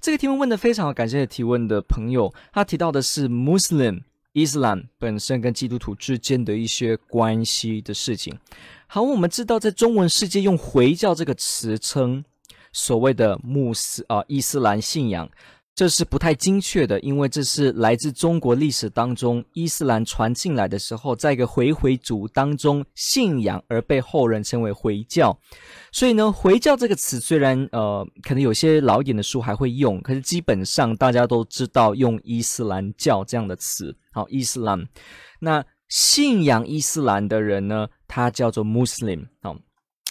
这个提问问的非常好，感谢提问的朋友。他提到的是 Muslim 伊斯兰本身跟基督徒之间的一些关系的事情。好，我们知道在中文世界用回教这个词称所谓的穆斯啊伊斯兰信仰。这是不太精确的，因为这是来自中国历史当中伊斯兰传进来的时候，在一个回回族当中信仰而被后人称为回教。所以呢，回教这个词虽然呃可能有些老一点的书还会用，可是基本上大家都知道用伊斯兰教这样的词。好，伊斯兰，那信仰伊斯兰的人呢，他叫做 Muslim，好，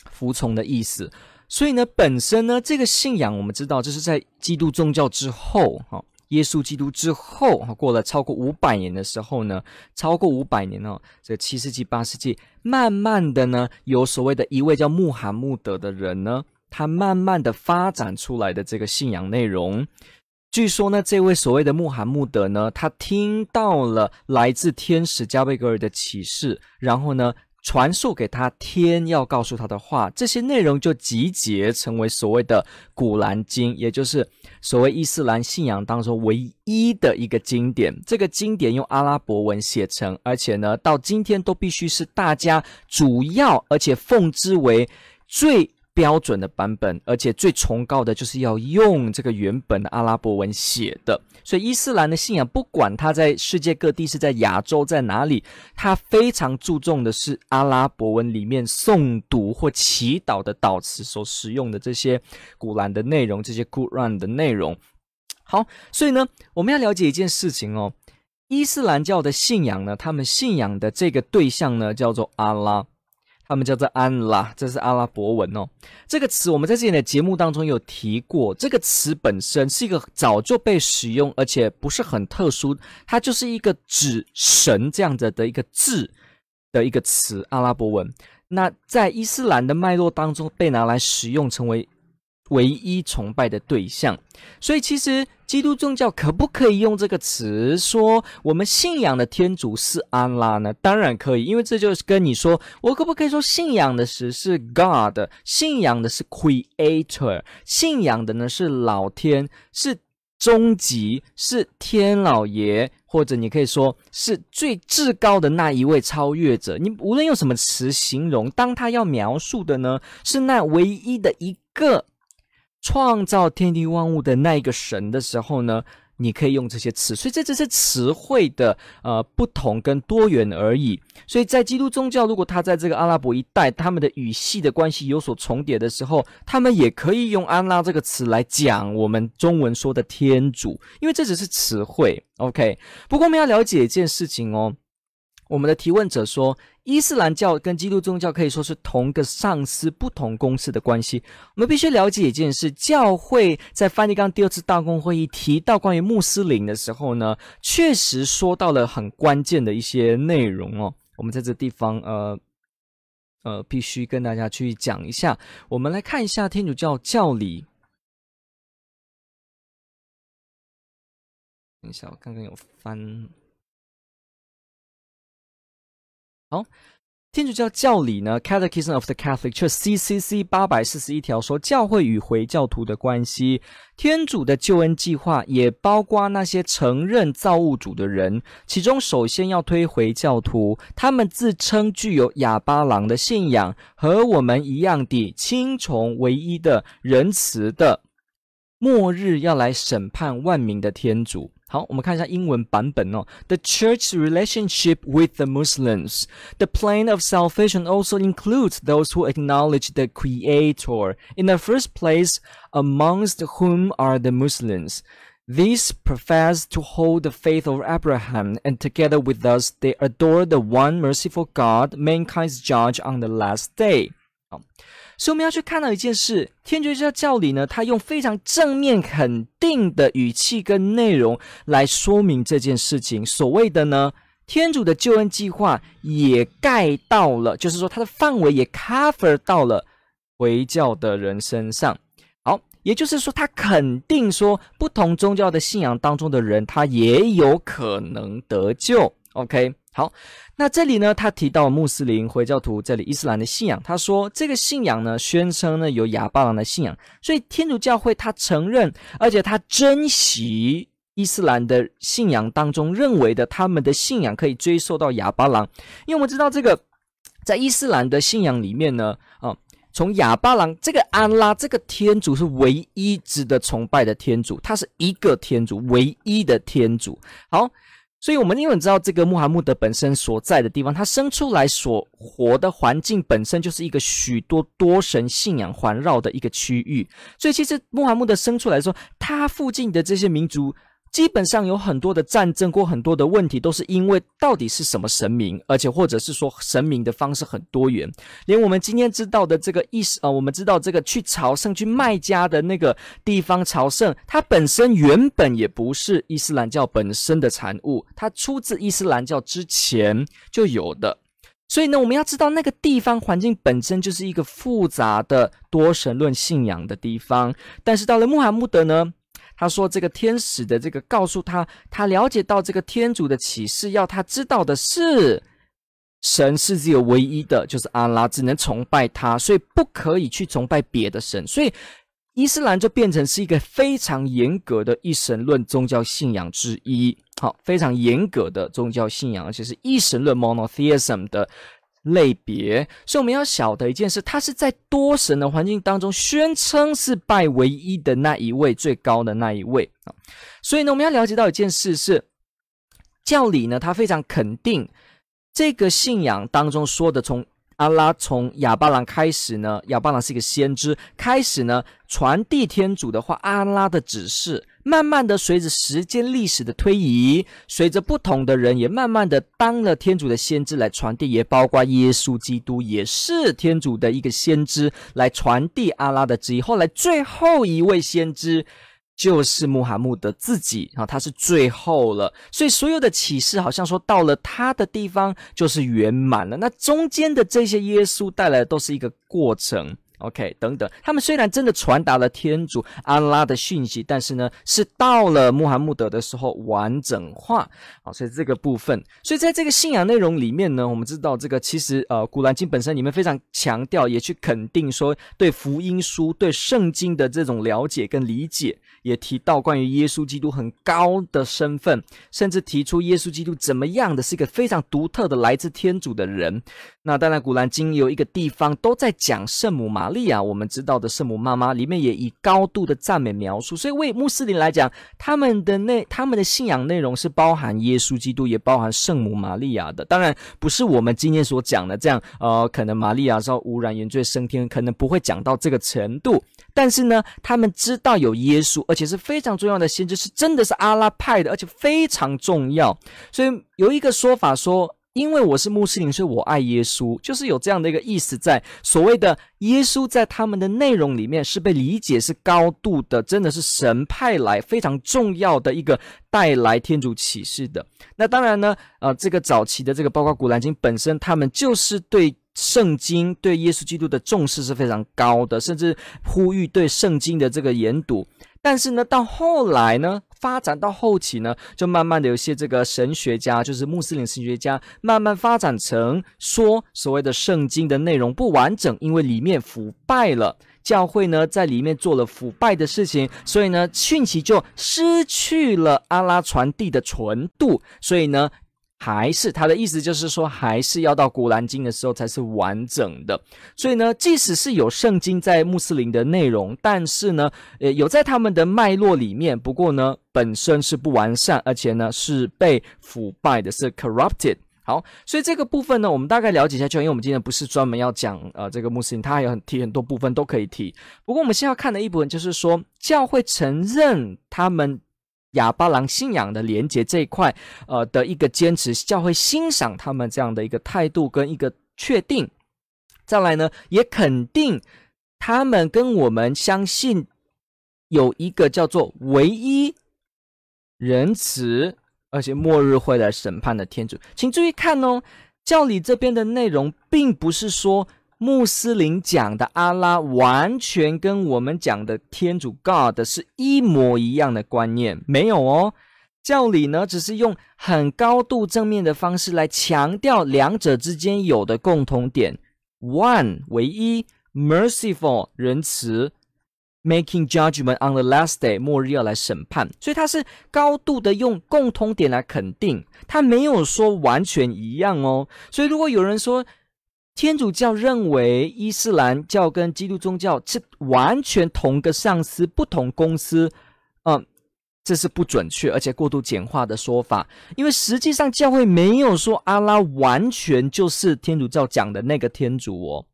服从的意思。所以呢，本身呢，这个信仰我们知道，这是在基督宗教之后，哈，耶稣基督之后，哈，过了超过五百年的时候呢，超过五百年哦，这七世纪、八世纪，慢慢的呢，有所谓的一位叫穆罕默德的人呢，他慢慢的发展出来的这个信仰内容。据说呢，这位所谓的穆罕默德呢，他听到了来自天使加贝格尔的启示，然后呢，传授给他天要告诉他的话，这些内容就集结成为所谓的《古兰经》，也就是所谓伊斯兰信仰当中唯一的一个经典。这个经典用阿拉伯文写成，而且呢，到今天都必须是大家主要而且奉之为最。标准的版本，而且最崇高的就是要用这个原本的阿拉伯文写的。所以伊斯兰的信仰，不管它在世界各地是在亚洲在哪里，它非常注重的是阿拉伯文里面诵读或祈祷的祷词所使用的这些古兰的内容，这些 Quran 的内容。好，所以呢，我们要了解一件事情哦，伊斯兰教的信仰呢，他们信仰的这个对象呢，叫做阿拉。他们叫做安拉，这是阿拉伯文哦。这个词我们在之前的节目当中有提过。这个词本身是一个早就被使用，而且不是很特殊，它就是一个指神这样子的一个字的一个词，阿拉伯文。那在伊斯兰的脉络当中被拿来使用，成为唯一崇拜的对象。所以其实。基督宗教可不可以用这个词说我们信仰的天主是安拉呢？当然可以，因为这就是跟你说，我可不可以说信仰的是是 God，信仰的是 Creator，信仰的呢是老天，是终极，是天老爷，或者你可以说是最至高的那一位超越者。你无论用什么词形容，当他要描述的呢是那唯一的一个。创造天地万物的那一个神的时候呢，你可以用这些词，所以这只是词汇的呃不同跟多元而已。所以在基督宗教，如果他在这个阿拉伯一带，他们的语系的关系有所重叠的时候，他们也可以用安拉这个词来讲我们中文说的天主，因为这只是词汇。OK，不过我们要了解一件事情哦。我们的提问者说，伊斯兰教跟基督宗教可以说是同个上司不同公司的关系。我们必须了解一件事：教会在梵蒂冈第二次大公会议提到关于穆斯林的时候呢，确实说到了很关键的一些内容哦。我们在这地方，呃呃，必须跟大家去讲一下。我们来看一下天主教教理。等一下，我刚刚有翻。好，天主教教理呢，Catechism of the Catholic Church（CCC） 八百四十一条说，教会与回教徒的关系，天主的救恩计划也包括那些承认造物主的人，其中首先要推回教徒，他们自称具有亚巴郎的信仰，和我们一样的亲从唯一的仁慈的，末日要来审判万民的天主。好，我们看一下英文版本哦。The church's relationship with the Muslims. The plan of salvation also includes those who acknowledge the Creator. In the first place, amongst whom are the Muslims. These profess to hold the faith of Abraham, and together with us, they adore the one merciful God, mankind's judge on the last day. 好， 所以我们要去看到一件事，天主教教理呢，他用非常正面肯定的语气跟内容来说明这件事情。所谓的呢，天主的救恩计划也盖到了，就是说它的范围也 cover 到了回教的人身上。好，也就是说，他肯定说，不同宗教的信仰当中的人，他也有可能得救。OK。好，那这里呢，他提到穆斯林、回教徒，这里伊斯兰的信仰。他说，这个信仰呢，宣称呢有亚巴郎的信仰，所以天主教会他承认，而且他珍惜伊斯兰的信仰当中认为的他们的信仰可以追溯到亚巴郎，因为我们知道这个在伊斯兰的信仰里面呢，啊，从亚巴郎这个安拉这个天主是唯一值得崇拜的天主，他是一个天主，唯一的天主。好。所以，我们因为知道这个穆罕默德本身所在的地方，他生出来所活的环境本身就是一个许多多神信仰环绕的一个区域。所以，其实穆罕默德生出来说，他附近的这些民族。基本上有很多的战争或很多的问题，都是因为到底是什么神明，而且或者是说神明的方式很多元。连我们今天知道的这个意思啊，我们知道这个去朝圣去麦加的那个地方朝圣，它本身原本也不是伊斯兰教本身的产物，它出自伊斯兰教之前就有的。所以呢，我们要知道那个地方环境本身就是一个复杂的多神论信仰的地方。但是到了穆罕默德呢，他说：“这个天使的这个告诉他，他了解到这个天主的启示，要他知道的是，神是只有唯一的，就是阿拉，只能崇拜他，所以不可以去崇拜别的神。所以伊斯兰就变成是一个非常严格的一神论宗教信仰之一，好，非常严格的宗教信仰，而且是一神论 （monotheism） 的。”类别，所以我们要晓得一件事，他是在多神的环境当中宣称是拜唯一的那一位，最高的那一位啊。所以呢，我们要了解到一件事是，教理呢，他非常肯定这个信仰当中说的，从阿拉从亚巴郎开始呢，亚巴郎是一个先知，开始呢传递天主的话，阿拉的指示。慢慢的，随着时间历史的推移，随着不同的人也慢慢的当了天主的先知来传递，也包括耶稣基督也是天主的一个先知来传递阿拉的旨意。后来最后一位先知就是穆罕默德自己啊，他是最后了，所以所有的启示好像说到了他的地方就是圆满了。那中间的这些耶稣带来的都是一个过程。OK，等等，他们虽然真的传达了天主安拉的讯息，但是呢，是到了穆罕默德的时候完整化。啊，所以这个部分，所以在这个信仰内容里面呢，我们知道这个其实呃，古兰经本身里面非常强调，也去肯定说对福音书、对圣经的这种了解跟理解，也提到关于耶稣基督很高的身份，甚至提出耶稣基督怎么样的是一个非常独特的来自天主的人。那当然，古兰经有一个地方都在讲圣母玛利亚，我们知道的圣母妈妈里面也以高度的赞美描述。所以为穆斯林来讲，他们的内他们的信仰内容是包含耶稣基督，也包含圣母玛利亚的。当然不是我们今天所讲的这样，呃，可能玛利亚遭污染原罪升天，可能不会讲到这个程度。但是呢，他们知道有耶稣，而且是非常重要的先知，是真的是阿拉派的，而且非常重要。所以有一个说法说。因为我是穆斯林，所以我爱耶稣，就是有这样的一个意思在。所谓的耶稣，在他们的内容里面是被理解是高度的，真的是神派来非常重要的一个带来天主启示的。那当然呢，呃，这个早期的这个包括古兰经本身，他们就是对圣经、对耶稣基督的重视是非常高的，甚至呼吁对圣经的这个研读。但是呢，到后来呢，发展到后期呢，就慢慢的有些这个神学家，就是穆斯林神学家，慢慢发展成说所谓的圣经的内容不完整，因为里面腐败了，教会呢在里面做了腐败的事情，所以呢讯息就失去了阿拉传递的纯度，所以呢。还是他的意思就是说，还是要到古兰经的时候才是完整的。所以呢，即使是有圣经在穆斯林的内容，但是呢，呃，有在他们的脉络里面，不过呢，本身是不完善，而且呢是被腐败的，是 corrupted。好，所以这个部分呢，我们大概了解一下就，因为我们今天不是专门要讲呃这个穆斯林，他还有很提很多部分都可以提。不过我们现在要看的一部分就是说，教会承认他们。亚巴郎信仰的连接这一块，呃的一个坚持，教会欣赏他们这样的一个态度跟一个确定。再来呢，也肯定他们跟我们相信有一个叫做唯一仁慈，而且末日会来审判的天主。请注意看哦，教理这边的内容，并不是说穆斯林讲的阿拉完全跟我们讲的天主 God 是一模一样的观念，没有哦。教理呢，只是用很高度正面的方式来强调两者之间有的共同点：one 唯一，merciful 仁慈，making judgment on the last day 末日要来审判，所以它是高度的用共通点来肯定，它没有说完全一样哦。所以如果有人说天主教认为伊斯兰教跟基督宗教是完全同个上司，不同公司，嗯。这是不准确而且过度简化的说法，因为实际上教会没有说阿拉完全就是天主教讲的那个天主哦。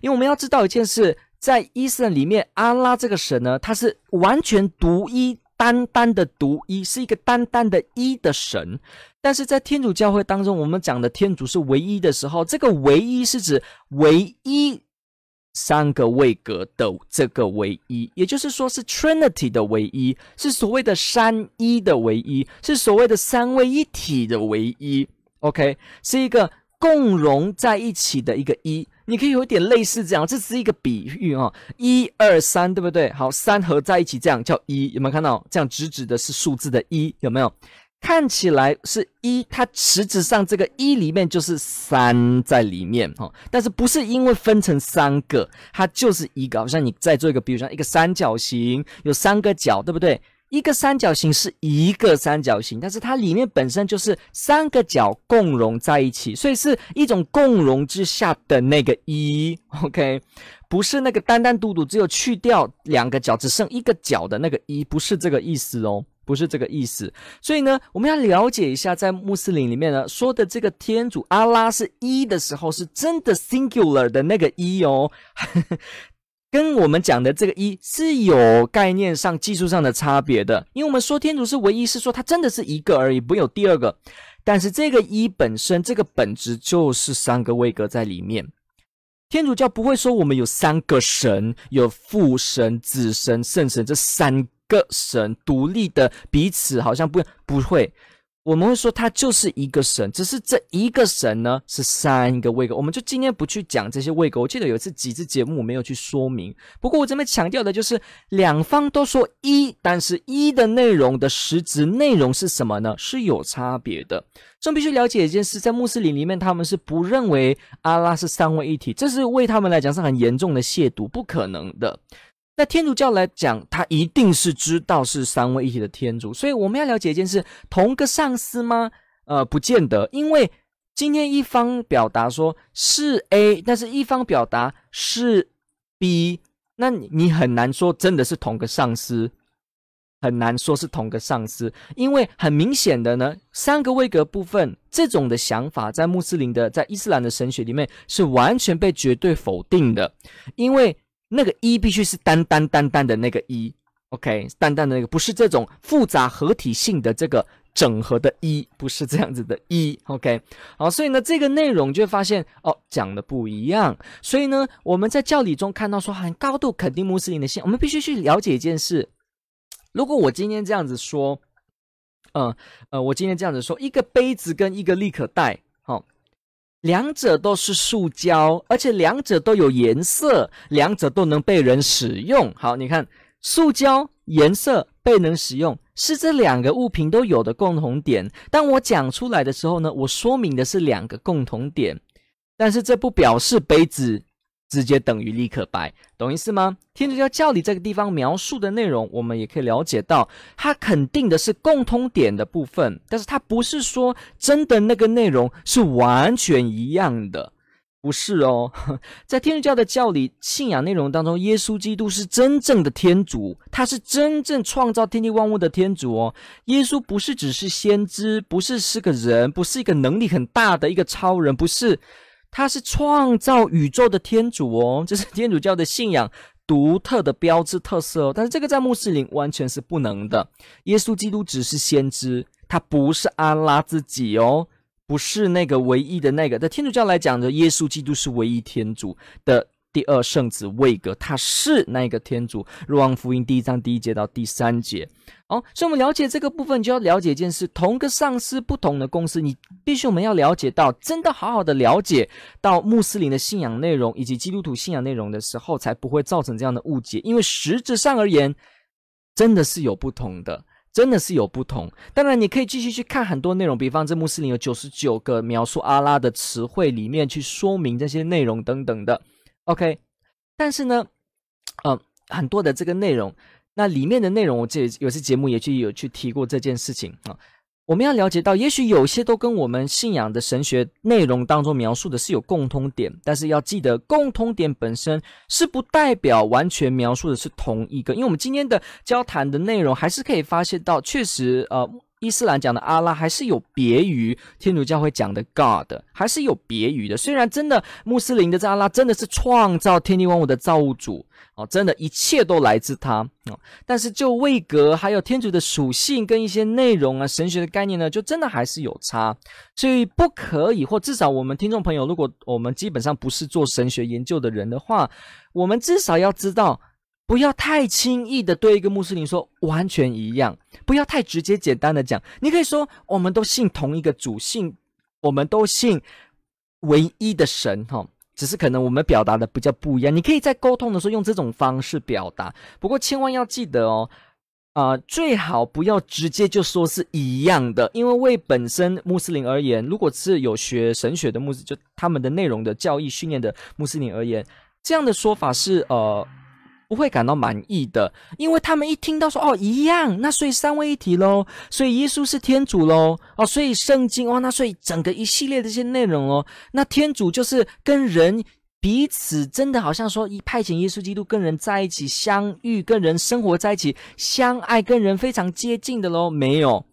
因为我们要知道一件事，在伊斯兰里面，阿拉这个神呢，他是完全独一、单单的独一，是一个单单的一的神。但是在天主教会当中，我们讲的天主是唯一的时候，这个唯一是指唯一。三个位格的这个唯一，也就是说是 Trinity 的唯一，是所谓的三一的唯一，是所谓的三位一体的唯一。OK，是一个共融在一起的一个一。你可以有点类似这样，这是一个比喻啊，一二三，对不对？好，三合在一起这样叫一，有没有看到？这样直指的是数字的一，有没有？看起来是一，它实质上这个一里面就是三在里面哈，但是不是因为分成三个，它就是一个，好像你再做一个，比如像一个三角形有三个角，对不对？一个三角形是一个三角形，但是它里面本身就是三个角共融在一起，所以是一种共融之下的那个一，OK，不是那个单单独独只有去掉两个角只剩一个角的那个一，不是这个意思哦。不是这个意思，所以呢，我们要了解一下，在穆斯林里面呢说的这个天主阿拉是一的时候，是真的 singular 的那个一哦，跟我们讲的这个一是有概念上、技术上的差别的。因为我们说天主是唯一，是说它真的是一个而已，不会有第二个。但是这个一本身，这个本质就是三个位格在里面。天主教不会说我们有三个神，有父神、子神、圣神这三。个神独立的彼此好像不不会，我们会说它就是一个神，只是这一个神呢是三个位格。我们就今天不去讲这些位格。我记得有一次几次节目我没有去说明，不过我这边强调的就是两方都说一，但是一的内容的实质内容是什么呢？是有差别的。这必须了解一件事，在穆斯林里面他们是不认为阿拉是三位一体，这是为他们来讲是很严重的亵渎，不可能的。那天主教来讲，他一定是知道是三位一体的天主，所以我们要了解一件事：同个上司吗？呃，不见得，因为今天一方表达说是 A，但是一方表达是 B，那你很难说真的是同个上司，很难说是同个上司，因为很明显的呢，三个位格部分这种的想法，在穆斯林的、在伊斯兰的神学里面是完全被绝对否定的，因为。那个一必须是单单单单的那个一，OK，单单的那个不是这种复杂合体性的这个整合的一，不是这样子的一，OK，好，所以呢，这个内容就会发现哦，讲的不一样。所以呢，我们在教理中看到说很高度肯定穆斯林的信，我们必须去了解一件事。如果我今天这样子说，嗯呃，呃，我今天这样子说，一个杯子跟一个立可带。两者都是塑胶，而且两者都有颜色，两者都能被人使用。好，你看，塑胶颜色被人使用是这两个物品都有的共同点。当我讲出来的时候呢，我说明的是两个共同点，但是这不表示杯子。直接等于立可白，懂意思吗？天主教教理这个地方描述的内容，我们也可以了解到，它肯定的是共通点的部分，但是它不是说真的那个内容是完全一样的，不是哦。在天主教的教理信仰内容当中，耶稣基督是真正的天主，他是真正创造天地万物的天主哦。耶稣不是只是先知，不是是个人，不是一个能力很大的一个超人，不是。他是创造宇宙的天主哦，这是天主教的信仰独特的标志特色哦。但是这个在穆斯林完全是不能的。耶稣基督只是先知，他不是阿拉自己哦，不是那个唯一的那个。在天主教来讲的，耶稣基督是唯一天主的第二圣子位格，他是那个天主。若望福音第一章第一节到第三节。哦，所以我们了解这个部分，就要了解一件事：同个上司，不同的公司，你必须我们要了解到，真的好好的了解到穆斯林的信仰内容以及基督徒信仰内容的时候，才不会造成这样的误解。因为实质上而言，真的是有不同的。真的是有不同，当然你可以继续去看很多内容，比方这穆斯林有九十九个描述阿拉的词汇里面去说明这些内容等等的，OK。但是呢，呃，很多的这个内容，那里面的内容，我这有些节目也去有去提过这件事情啊。我们要了解到，也许有些都跟我们信仰的神学内容当中描述的是有共通点，但是要记得，共通点本身是不代表完全描述的是同一个。因为我们今天的交谈的内容，还是可以发现到，确实，呃，伊斯兰讲的阿拉还是有别于天主教会讲的 God，还是有别于的。虽然真的穆斯林的这阿拉真的是创造天地万物的造物主。哦，真的，一切都来自他哦。但是就位格，还有天主的属性跟一些内容啊，神学的概念呢，就真的还是有差。所以不可以，或至少我们听众朋友，如果我们基本上不是做神学研究的人的话，我们至少要知道，不要太轻易的对一个穆斯林说完全一样，不要太直接简单的讲。你可以说，我们都信同一个主，信我们都信唯一的神，哈。只是可能我们表达的比较不一样，你可以在沟通的时候用这种方式表达，不过千万要记得哦，啊、最好不要直接就说是一样的，因为为本身穆斯林而言，如果是有学神学的穆斯，就他们的内容的教义训练的穆斯林而言，这样的说法是呃。不会感到满意的，因为他们一听到说哦一样，那所以三位一体喽，所以耶稣是天主喽，哦，所以圣经哦，那所以整个一系列的这些内容哦，那天主就是跟人彼此真的好像说一派遣耶稣基督跟人在一起相遇，跟人生活在一起相爱，跟人非常接近的喽，没有。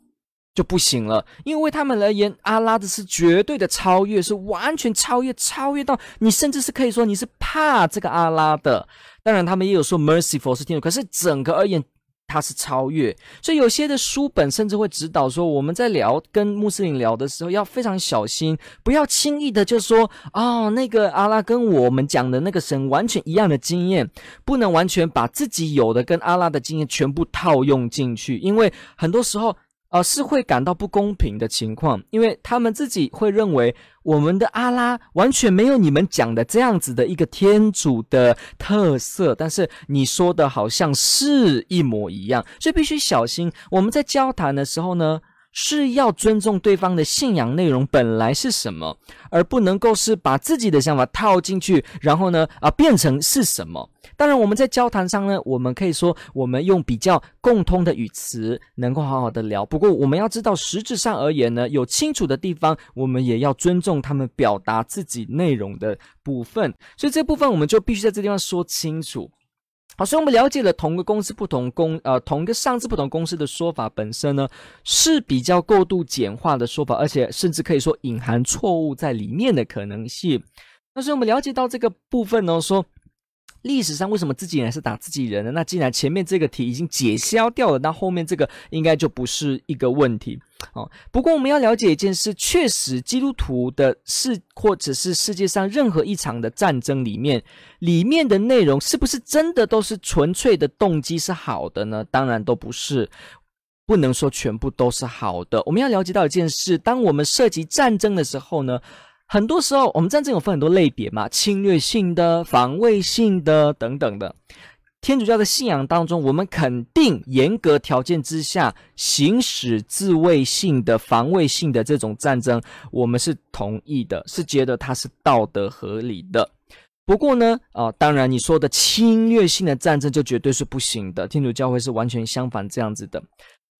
就不行了，因为为他们而言，阿拉的是绝对的超越，是完全超越，超越到你甚至是可以说你是怕这个阿拉的。当然，他们也有说 merciful 是天主，可是整个而言，它是超越。所以有些的书本甚至会指导说，我们在聊跟穆斯林聊的时候，要非常小心，不要轻易的就说哦，那个阿拉跟我们讲的那个神完全一样的经验，不能完全把自己有的跟阿拉的经验全部套用进去，因为很多时候。呃，是会感到不公平的情况，因为他们自己会认为我们的阿拉完全没有你们讲的这样子的一个天主的特色，但是你说的好像是一模一样，所以必须小心。我们在交谈的时候呢，是要尊重对方的信仰内容本来是什么，而不能够是把自己的想法套进去，然后呢，啊，变成是什么。当然，我们在交谈上呢，我们可以说我们用比较共通的语词，能够好好的聊。不过，我们要知道，实质上而言呢，有清楚的地方，我们也要尊重他们表达自己内容的部分。所以，这部分我们就必须在这地方说清楚。好，所以我们了解了同个公司不同公呃同个上市不同公司的说法本身呢，是比较过度简化的说法，而且甚至可以说隐含错误在里面的可能性。那所以我们了解到这个部分呢，说。历史上为什么自己人是打自己人呢？那既然前面这个题已经解消掉了，那后面这个应该就不是一个问题哦。不过我们要了解一件事，确实基督徒的世或者是世界上任何一场的战争里面，里面的内容是不是真的都是纯粹的动机是好的呢？当然都不是，不能说全部都是好的。我们要了解到一件事，当我们涉及战争的时候呢，很多时候，我们战争有分很多类别嘛，侵略性的、防卫性的等等的。天主教的信仰当中，我们肯定严格条件之下行使自卫性的、防卫性的这种战争，我们是同意的，是觉得它是道德合理的。不过呢，啊、当然你说的侵略性的战争就绝对是不行的。天主教会是完全相反这样子的。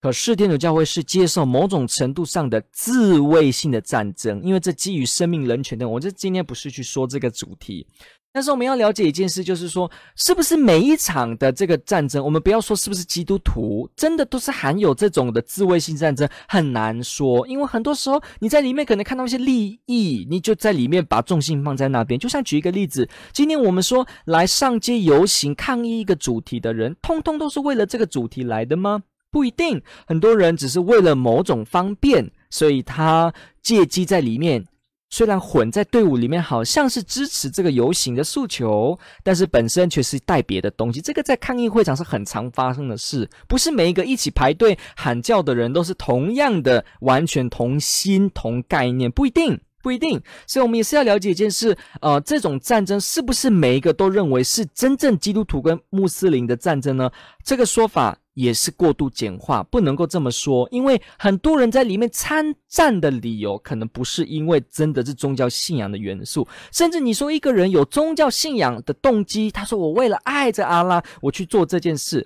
可是天主教会是接受某种程度上的自卫性的战争，因为这基于生命、人权的。我这今天不是去说这个主题，但是我们要了解一件事，就是说，是不是每一场的这个战争，我们不要说是不是基督徒，真的都是含有这种的自卫性战争，很难说，因为很多时候你在里面可能看到一些利益，你就在里面把重心放在那边。就像举一个例子，今天我们说来上街游行抗议一个主题的人，通通都是为了这个主题来的吗？不一定，很多人只是为了某种方便，所以他借机在里面。虽然混在队伍里面，好像是支持这个游行的诉求，但是本身却是带别的东西。这个在抗议会场是很常发生的事，不是每一个一起排队喊叫的人都是同样的、完全同心同概念，不一定。不一定，所以我们也是要了解一件事，呃，这种战争是不是每一个都认为是真正基督徒跟穆斯林的战争呢？这个说法也是过度简化，不能够这么说，因为很多人在里面参战的理由，可能不是因为真的是宗教信仰的元素，甚至你说一个人有宗教信仰的动机，他说我为了爱着阿拉，我去做这件事。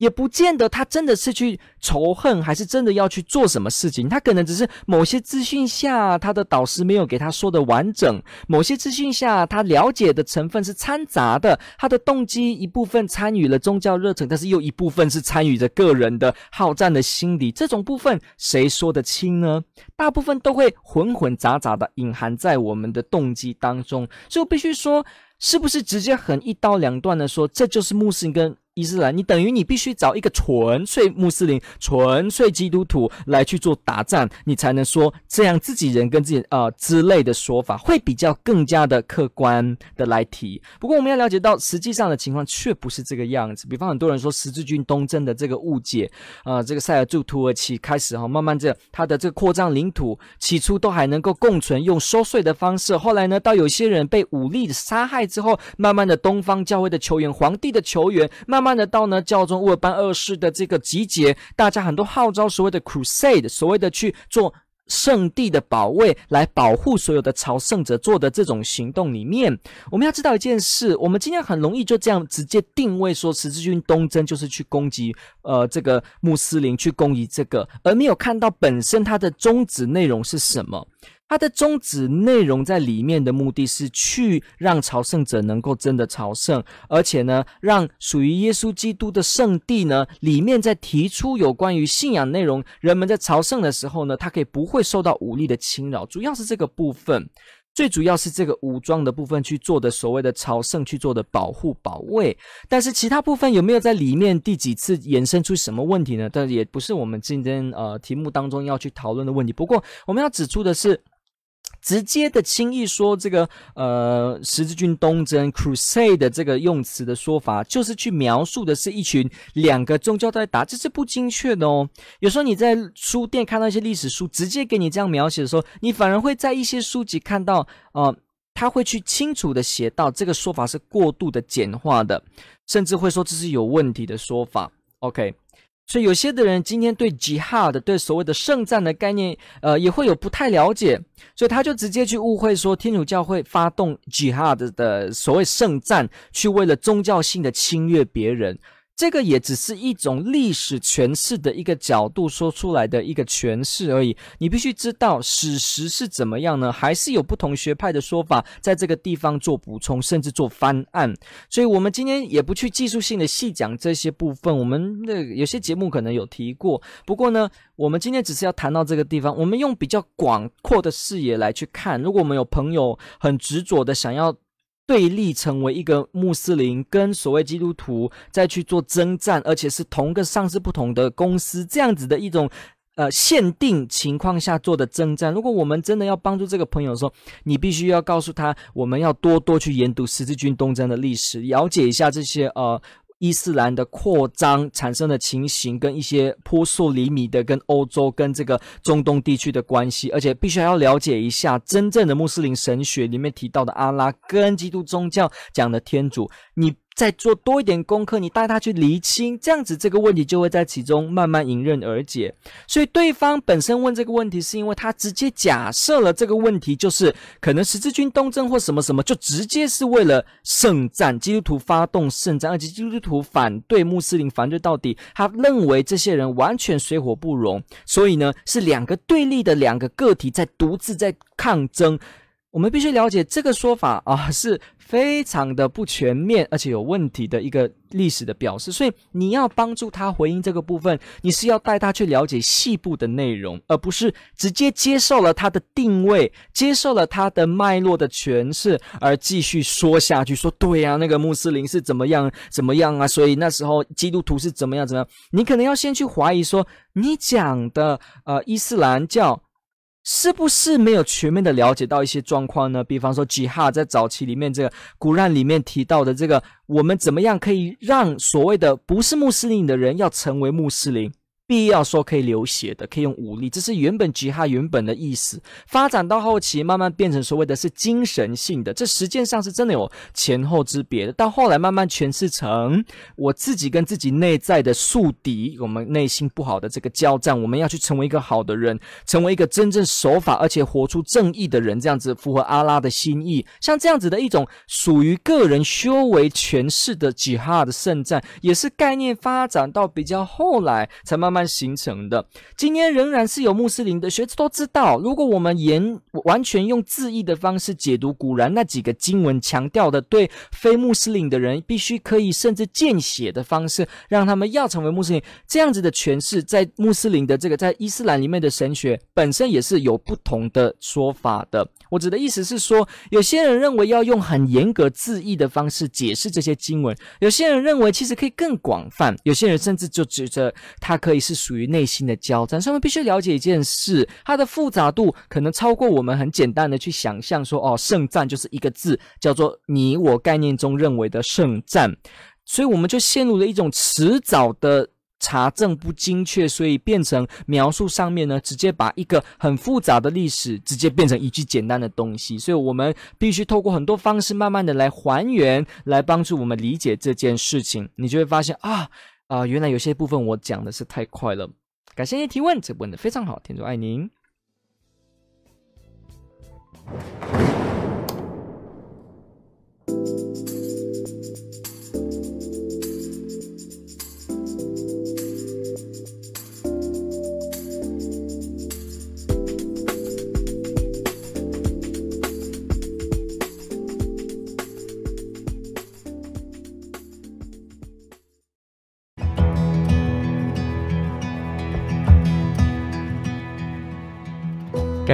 也不见得他真的是去仇恨，还是真的要去做什么事情。他可能只是某些资讯下，他的导师没有给他说的完整；某些资讯下，他了解的成分是掺杂的。他的动机一部分参与了宗教热忱，但是又一部分是参与着个人的好战的心理。这种部分谁说得清呢？大部分都会混混杂杂的隐含在我们的动机当中。所以必须说，是不是直接很一刀两断的说，这就是穆斯林跟伊斯兰，你等于你必须找一个纯粹穆斯林、纯粹基督徒来去做打仗，你才能说这样自己人跟自己、呃、之类的说法会比较更加的客观的来提。不过我们要了解到，实际上的情况却不是这个样子。比方很多人说十字军东征的这个误解啊、呃，这个塞尔柱土耳其开始哈，慢慢这他的这个扩张领土，起初都还能够共存，用收税的方式。后来呢，到有些人被武力的杀害之后，慢慢的东方教会的球员、皇帝的球员，慢慢。看得到呢，教宗乌尔班二世的这个集结，大家很多号召所谓的 crusade，所谓的去做圣地的保卫，来保护所有的朝圣者做的这种行动里面，我们要知道一件事，我们今天很容易就这样直接定位说十字军东征就是去攻击呃这个穆斯林，去攻击这个，而没有看到本身它的宗旨内容是什么。它的宗旨内容在里面的目的是去让朝圣者能够真的朝圣，而且呢，让属于耶稣基督的圣地呢，里面在提出有关于信仰内容，人们在朝圣的时候呢，他可以不会受到武力的侵扰，主要是这个部分，最主要是这个武装的部分去做的所谓的朝圣去做的保护保卫，但是其他部分有没有在里面第几次衍生出什么问题呢？但也不是我们今天呃题目当中要去讨论的问题。不过我们要指出的是。直接的轻易说这个呃十字军东征 crusade 的这个用词的说法，就是去描述的是一群两个宗教在打，这是不精确的哦。有时候你在书店看到一些历史书，直接给你这样描写的时候，你反而会在一些书籍看到，呃，他会去清楚的写到这个说法是过度的简化的，甚至会说这是有问题的说法。OK。所以有些的人今天对 jihad 对所谓的圣战的概念，呃，也会有不太了解，所以他就直接去误会说天主教会发动 jihad 的所谓圣战，去为了宗教性的侵略别人。这个也只是一种历史诠释的一个角度说出来的一个诠释而已。你必须知道史实是怎么样呢？还是有不同学派的说法在这个地方做补充，甚至做翻案。所以，我们今天也不去技术性的细讲这些部分。我们的有些节目可能有提过，不过呢，我们今天只是要谈到这个地方。我们用比较广阔的视野来去看。如果我们有朋友很执着的想要。对立成为一个穆斯林跟所谓基督徒再去做征战，而且是同个上市不同的公司这样子的一种呃限定情况下做的征战。如果我们真的要帮助这个朋友说，你必须要告诉他，我们要多多去研读十字军东征的历史，了解一下这些呃。伊斯兰的扩张产生的情形，跟一些扑朔迷离的跟欧洲跟这个中东地区的关系，而且必须要了解一下真正的穆斯林神学里面提到的阿拉跟基督宗教讲的天主，你。再做多一点功课，你带他去厘清，这样子这个问题就会在其中慢慢迎刃而解。所以对方本身问这个问题，是因为他直接假设了这个问题就是可能十字军东征或什么什么，就直接是为了圣战，基督徒发动圣战，而且基督徒反对穆斯林，反对到底。他认为这些人完全水火不容，所以呢是两个对立的两个个体在独自在抗争。我们必须了解这个说法啊，是非常的不全面，而且有问题的一个历史的表示。所以你要帮助他回应这个部分，你是要带他去了解细部的内容，而不是直接接受了他的定位，接受了他的脉络的诠释，而继续说下去，说对、啊，那个穆斯林是怎么样怎么样啊？所以那时候基督徒是怎么样怎么样？你可能要先去怀疑说，你讲的呃伊斯兰教。是不是没有全面的了解到一些状况呢？比方说吉哈在早期里面，这个古兰里面提到的这个，我们怎么样可以让所谓的不是穆斯林的人要成为穆斯林？必要说可以流血的，可以用武力，这是原本吉哈原本的意思。发展到后期，慢慢变成所谓的是精神性的，这实际上是真的有前后之别的。到后来慢慢诠释成我自己跟自己内在的宿敌，我们内心不好的这个交战，我们要去成为一个好的人，成为一个真正守法而且活出正义的人，这样子符合阿拉的心意。像这样子的一种属于个人修为诠释的吉哈的圣战，也是概念发展到比较后来才慢慢。形成的，今天仍然是有穆斯林的学者都知道，如果我们言完全用字义的方式解读古兰那几个经文，强调的对非穆斯林的人必须可以甚至见血的方式，让他们要成为穆斯林，这样子的诠释，在穆斯林的这个在伊斯兰里面的神学本身也是有不同的说法的。我指的意思是说，有些人认为要用很严格字义的方式解释这些经文，有些人认为其实可以更广泛，有些人甚至就指着它可以是属于内心的交战。所以我们必须了解一件事，它的复杂度可能超过我们很简单的去想象说，哦，圣战就是一个字，叫做你我概念中认为的圣战，所以我们就陷入了一种迟早的。查证不精确，所以变成描述上面呢，直接把一个很复杂的历史直接变成一句简单的东西。所以我们必须透过很多方式，慢慢的来还原，来帮助我们理解这件事情。你就会发现啊啊，原来有些部分我讲的是太快了。感谢您提问，这问的非常好，天主爱您。